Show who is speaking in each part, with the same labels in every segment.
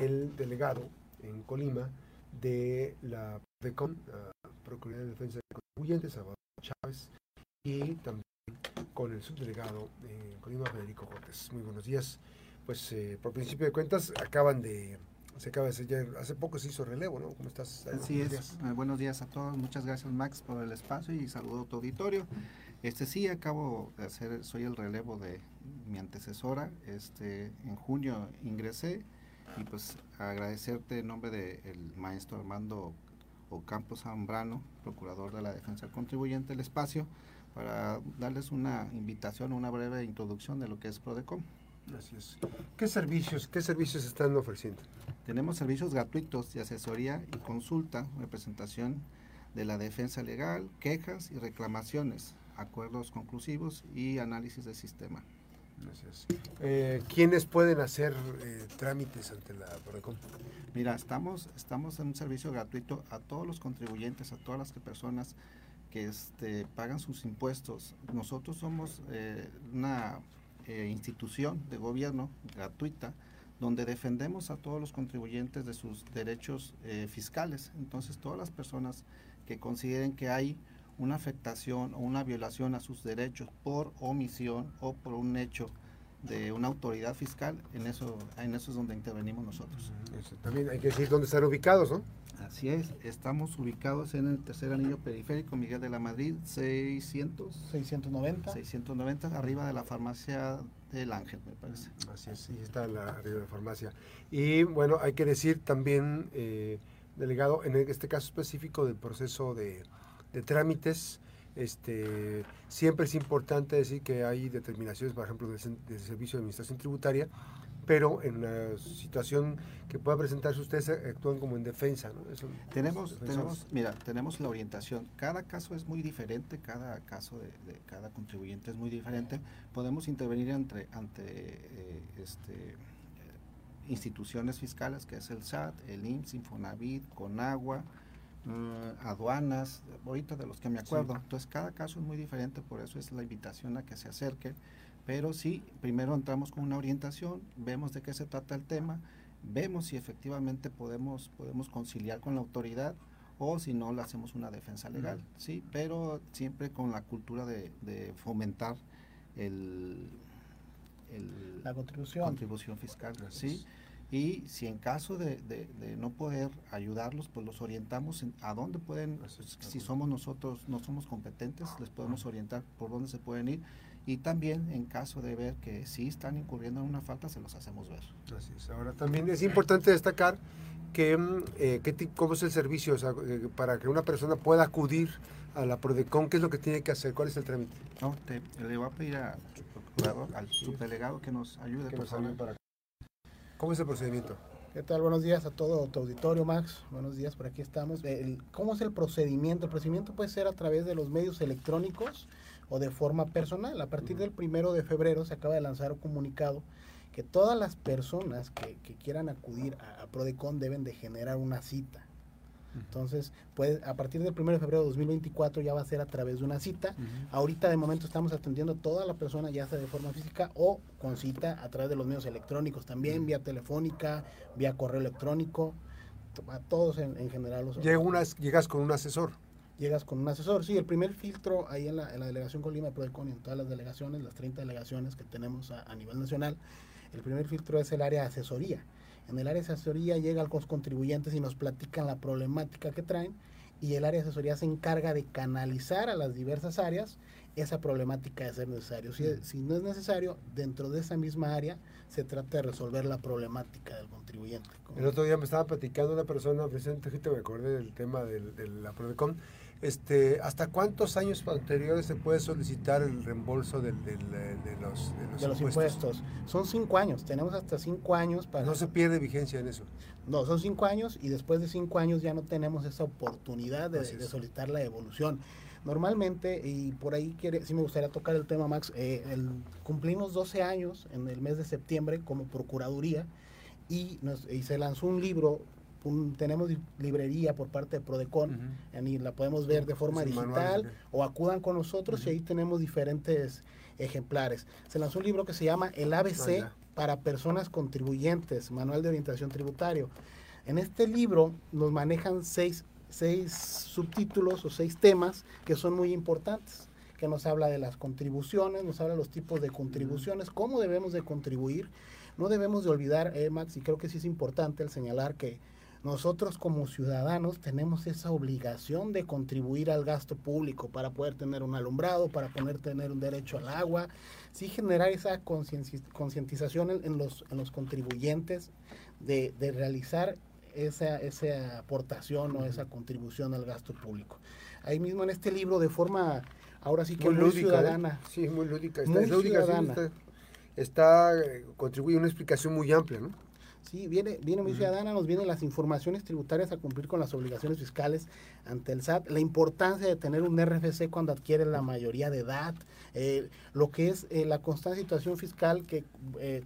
Speaker 1: el delegado en Colima de la Procuraduría de Defensa de Contribuyentes, Salvador Chávez, y también con el subdelegado en Colima, Federico Cortés. Muy buenos días. Pues eh, por principio de cuentas acaban de se acaba de sellar, hace poco se hizo relevo, ¿no? ¿Cómo estás?
Speaker 2: Así es, eh, buenos días a todos, muchas gracias Max por el espacio y saludo a tu auditorio. Este sí, acabo de hacer, soy el relevo de mi antecesora, este, en junio ingresé y pues agradecerte en nombre del maestro Armando Ocampo Zambrano, procurador de la defensa del contribuyente, el espacio para darles una invitación, una breve introducción de lo que es Prodecom.
Speaker 1: Es. ¿Qué servicios, qué servicios están ofreciendo?
Speaker 2: Tenemos servicios gratuitos de asesoría y consulta, representación de la defensa legal, quejas y reclamaciones, acuerdos conclusivos y análisis de sistema.
Speaker 1: Gracias. Eh, ¿Quiénes pueden hacer eh, trámites ante la Prodecom?
Speaker 2: Mira, estamos, estamos en un servicio gratuito a todos los contribuyentes, a todas las personas que este, pagan sus impuestos. Nosotros somos eh, una eh, institución de gobierno gratuita donde defendemos a todos los contribuyentes de sus derechos eh, fiscales. Entonces, todas las personas que consideren que hay una afectación o una violación a sus derechos por omisión o por un hecho de una autoridad fiscal, en eso, en eso es donde intervenimos nosotros.
Speaker 1: También hay que decir dónde están ubicados, ¿no?
Speaker 2: Así es, estamos ubicados en el tercer anillo periférico Miguel de la Madrid, 600.
Speaker 3: 690.
Speaker 2: 690, arriba de la farmacia del Ángel, me parece.
Speaker 1: Así es, sí, está la, arriba de la farmacia. Y bueno, hay que decir también, eh, delegado, en este caso específico del proceso de, de trámites, este, siempre es importante decir que hay determinaciones, por ejemplo, del, Servicio de Administración Tributaria, pero en una situación que pueda presentarse ustedes actúan como en defensa, ¿no?
Speaker 2: tenemos, tenemos, mira, tenemos la orientación. Cada caso es muy diferente, cada caso de, cada contribuyente es muy diferente. Podemos intervenir ante, ante eh, este, eh, instituciones fiscales, que es el SAT, el IMSS, Infonavit, Conagua, Mm, aduanas, ahorita de los que me acuerdo. Entonces cada caso es muy diferente, por eso es la invitación a que se acerquen. Pero sí, primero entramos con una orientación, vemos de qué se trata el tema, vemos si efectivamente podemos, podemos conciliar con la autoridad o si no, le hacemos una defensa legal, ¿sí? Pero siempre con la cultura de, fomentar el,
Speaker 3: la contribución,
Speaker 2: contribución fiscal, ¿sí? Y si en caso de, no poder ayudarlos, pues los orientamos a dónde pueden, si somos nosotros, no somos competentes, les podemos orientar por dónde se pueden ir y también en caso de ver que sí están incurriendo en una falta, se los hacemos ver.
Speaker 1: Así es. Ahora también es importante destacar que, mm, eh, cómo es el servicio, eh, para que una persona pueda acudir a la PRODECON, ¿qué es lo que tiene que hacer? ¿Cuál es el trámite?
Speaker 2: No, le voy a pedir al procurador, al subdelegado que nos ayude. por
Speaker 1: Para ¿Cómo es el procedimiento?
Speaker 3: ¿Qué tal? Buenos días a todo tu auditorio, Max. Buenos días, por aquí estamos. ¿Cómo es el procedimiento? El procedimiento puede ser a través de los medios electrónicos o de forma personal. A partir del primero de febrero se acaba de lanzar un comunicado que todas las personas que, quieran acudir a, a, Prodecon deben de generar una cita. Entonces, pues, a partir del 1 de febrero de 2024 ya va a ser a través de una cita. Ahorita de momento estamos atendiendo a toda la persona, ya sea de forma física o con cita a través de los medios electrónicos también, vía telefónica, vía correo electrónico, a todos en, general. Los
Speaker 1: llegas con un asesor.
Speaker 3: Llegas con un asesor, sí, el primer filtro ahí en la, delegación Colima de Prodecon y en todas las delegaciones, las 30 delegaciones que tenemos a nivel nacional, el primer filtro es el área de asesoría en el área de asesoría llega los contribuyentes y nos platican la problemática que traen y el área de asesoría se encarga de canalizar a las diversas áreas esa problemática de ser necesario. Si, si, no es necesario, dentro de esa misma área se trata de resolver la problemática del contribuyente.
Speaker 1: El otro día me estaba platicando una persona, me acordé del tema de, de la Prodecon, este, ¿Hasta cuántos años anteriores se puede solicitar el reembolso del, de, los,
Speaker 3: de, los, impuestos? Son cinco años, tenemos hasta cinco años para...
Speaker 1: ¿No se pierde vigencia en eso?
Speaker 3: No, son cinco años y después de cinco años ya no tenemos esa oportunidad de, solicitar la devolución. Normalmente, y por ahí quiere, sí me gustaría tocar el tema, Max, eh, cumplimos 12 años en el mes de septiembre como Procuraduría y, nos, y se lanzó un libro tenemos librería por parte de Prodecon, y la podemos ver de forma digital o acudan con nosotros y ahí tenemos diferentes ejemplares. Se lanzó un libro que se llama El ABC, para personas contribuyentes, Manual de Orientación Tributario. En este libro nos manejan seis, seis subtítulos o seis temas que son muy importantes que nos habla de las contribuciones, nos habla de los tipos de contribuciones, cómo debemos de contribuir. No debemos de olvidar, eh, Max, y creo que sí es importante el señalar que nosotros como ciudadanos tenemos esa obligación de contribuir al gasto público para poder tener un alumbrado, para poder tener un derecho al agua, sí generar esa concientización en, los, en los contribuyentes de, de realizar esa, esa aportación o esa contribución al gasto público. Ahí mismo en este libro, de forma ahora sí que muy,
Speaker 1: lúdica,
Speaker 3: ¿eh? ciudadana.
Speaker 1: Sí, muy lúdica. Está, muy ciudadana. está, eh, contribuye una explicación muy amplia, ¿no?
Speaker 3: Sí, viene, viene muy ciudadana, nos vienen las informaciones tributarias a cumplir con las obligaciones fiscales ante el SAT, la importancia de tener un RFC cuando adquiere la mayoría de edad, eh, lo que es la constante situación fiscal que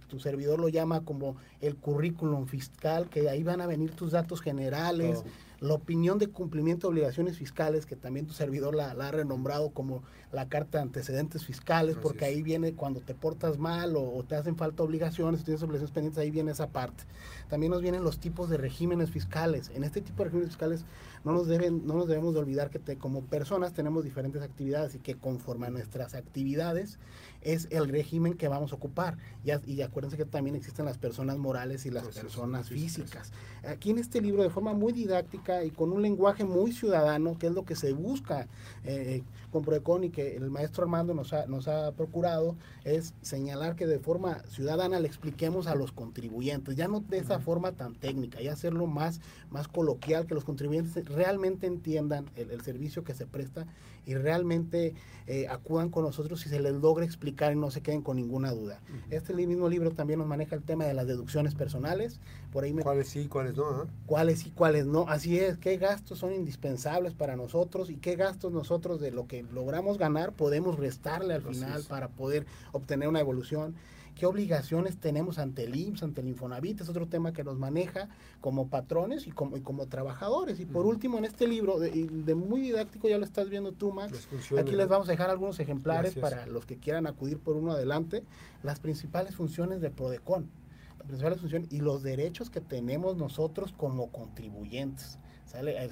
Speaker 3: tu servidor lo llama como el currículum fiscal, que ahí van a venir tus datos generales, la opinión de cumplimiento de obligaciones fiscales, que también tu servidor la, ha renombrado como la carta de antecedentes fiscales, porque ahí viene cuando te portas mal o, te hacen falta obligaciones, tienes obligaciones pendientes, ahí viene esa parte. También nos vienen los tipos de regímenes fiscales. En este tipo de regímenes fiscales no nos, deben, no nos debemos de olvidar que como personas tenemos diferentes actividades y que conforme a nuestras actividades es el régimen que vamos a ocupar. y acuérdense que también existen las personas morales y las personas físicas. Aquí en este libro, de forma muy didáctica y con un lenguaje muy ciudadano, que es lo que se busca eh, con Proecon y que el maestro Armando nos ha, nos ha procurado, es señalar que de forma ciudadana le expliquemos a los contribuyentes, ya no de esa forma tan técnica, y hacerlo más, más coloquial, que los contribuyentes realmente entiendan el, el servicio que se presta y realmente eh, acudan con nosotros y se les logra explicar y no se queden con ninguna duda. Este mismo libro también nos maneja el tema de las deducciones personales. Por ahí
Speaker 1: ¿Cuáles sí, cuáles no?
Speaker 3: ¿Cuáles sí, cuáles no? Así es, qué gastos son indispensables para nosotros y qué gastos nosotros de lo que logramos ganar podemos restarle al final para poder obtener una evolución. Qué obligaciones tenemos ante el IMSS, ante el Infonavit, es otro tema que nos maneja como patrones y como, como trabajadores. Y por último, en este libro, de, muy didáctico, ya lo estás viendo tú, Max, aquí les vamos a dejar algunos ejemplares para los que quieran acudir por uno adelante, las principales funciones de PRODECON, las principales funciones y los derechos que tenemos nosotros como contribuyentes.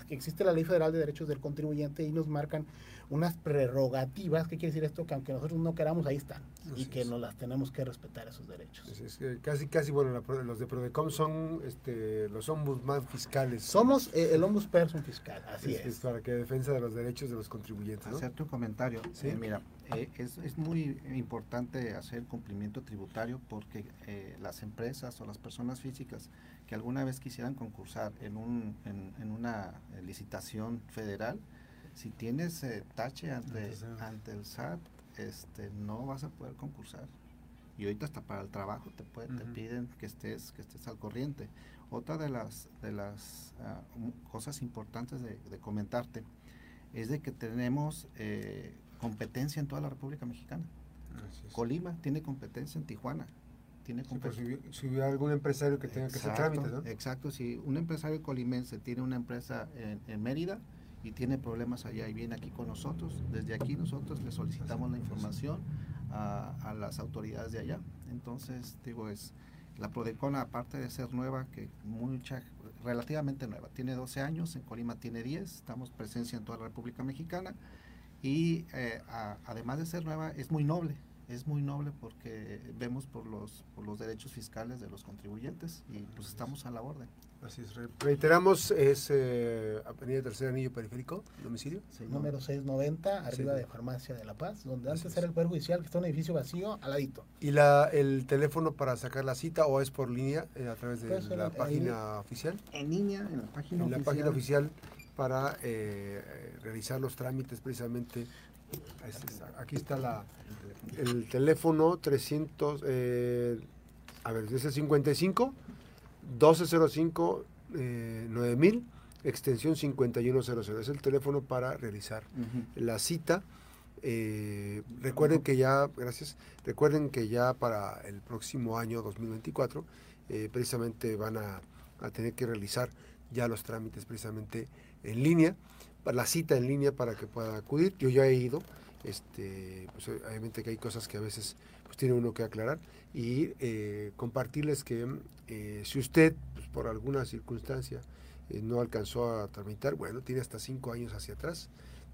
Speaker 3: Existe la Ley Federal de Derechos del Contribuyente y nos marcan unas prerrogativas, ¿qué quiere decir esto? Que aunque nosotros no queramos, ahí están. y que nos las tenemos que respetar esos derechos.
Speaker 1: casi, casi, bueno, los de Prodecom son este, los ombudsman fiscales.
Speaker 3: Somos eh, el ombudsperson fiscal, así es,
Speaker 1: Para que defensa de los derechos de los contribuyentes.
Speaker 2: ¿no? Hacerte un comentario. ¿Sí? Eh, mira, eh, es, es, muy importante hacer cumplimiento tributario porque las empresas o las personas físicas que alguna vez quisieran concursar en, un, en, en una licitación federal, si tienes eh, tache ante, ante el SAT, este, no vas a poder concursar. Y ahorita hasta para el trabajo te, te piden que estés, que estés al corriente. Otra de las, de las ah, cosas importantes de, comentarte es de que tenemos eh, competencia en toda la República Mexicana. Colima tiene competencia en Tijuana. Tiene
Speaker 1: pues, si, hubiera algún empresario que tenga que hacer trámites, ¿no?
Speaker 2: Exacto, si un empresario colimense tiene una empresa en, en Mérida, y tiene problemas allá y viene aquí con nosotros. Desde aquí nosotros le solicitamos la información a, las autoridades de allá. Entonces, digo, es la Prodecona, aparte de ser nueva, que mucha, relativamente nueva, tiene 12 años, en Colima tiene 10, estamos presencia en toda la República Mexicana y eh, además de ser nueva, es muy noble, es muy noble porque vemos por los, por los derechos fiscales de los contribuyentes y pues estamos a la orden.
Speaker 1: Así es. Reiteramos, es eh, Avenida Tercer Anillo Periférico, domicilio.
Speaker 3: número 690, arriba de Farmacia de La Paz, donde antes era el Poder Judicial, que está un edificio vacío, al ladito.
Speaker 1: ¿Y la, el teléfono para sacar la cita o es por línea eh, a través de la página oficial?
Speaker 3: En línea, en la página
Speaker 1: en la página oficial para eh, realizar los trámites precisamente. Aquí está la, el teléfono 300, a ver, es el 55 1205 eh, 9000, extensión 5100. Es el teléfono para realizar la cita. Eh, recuerden que ya, gracias, recuerden que ya para el próximo año 2024, eh, precisamente van a, a, tener que realizar ya los trámites precisamente en línea, la cita en línea para que puedan acudir. Yo ya he ido este, pues obviamente que hay cosas que a veces pues tiene uno que aclarar y eh, compartirles que eh, si usted pues, por alguna circunstancia eh, no alcanzó a tramitar, bueno, tiene hasta cinco años hacia atrás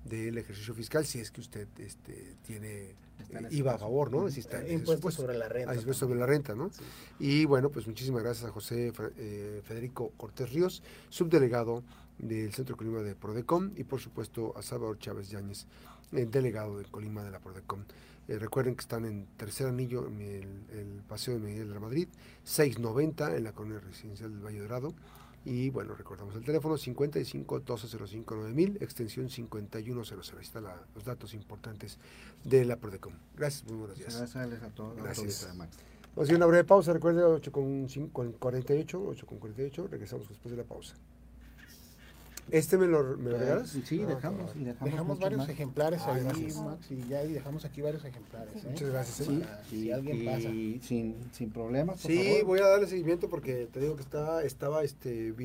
Speaker 1: del ejercicio fiscal si es que usted este, tiene
Speaker 2: ese
Speaker 1: IVA a favor, ¿no? Si está
Speaker 3: Impuestos
Speaker 1: supuesto.
Speaker 3: sobre la renta.
Speaker 1: Ah, impuesto sobre la renta, ¿no? Y bueno, pues muchísimas gracias a José eh, Federico Cortés Ríos, subdelegado del Centro Colima de Prodecom, y por supuesto a Salvador Chávez Yáñez, el delegado de Colima de la Prodecom. Eh, recuerden que están en tercer anillo en el, el Paseo de Miguel de la Madrid, 690 en la colonia residencial del Valle Dorado. Y bueno, recordamos el teléfono 55 1205 9000, extensión 5100. Ahí están la- los datos importantes de la Prodecom. Gracias, muy buenos días.
Speaker 2: Muchas gracias a todos.
Speaker 1: Gracias.
Speaker 2: a Max.
Speaker 1: Vamos a hacer una breve pausa, recuerde 8 con, cin- con 48, 8 con 48, regresamos después de la pausa. ¿Este me lo, me lo regalas?
Speaker 2: Sí,
Speaker 1: Ah,
Speaker 2: dejamos. y dejamos
Speaker 3: Dejamos varios
Speaker 2: más.
Speaker 3: ejemplares
Speaker 1: Ay,
Speaker 3: ahí,
Speaker 1: gracias.
Speaker 3: Max, y ya dejamos aquí varios ejemplares. ¿eh?
Speaker 1: Muchas gracias. ¿eh?
Speaker 2: Sí,
Speaker 3: Para si
Speaker 2: y,
Speaker 3: alguien pasa.
Speaker 2: sin, sin problemas, por
Speaker 1: Sí,
Speaker 2: favor.
Speaker 1: voy a darle seguimiento porque te digo que está, estaba este, bien.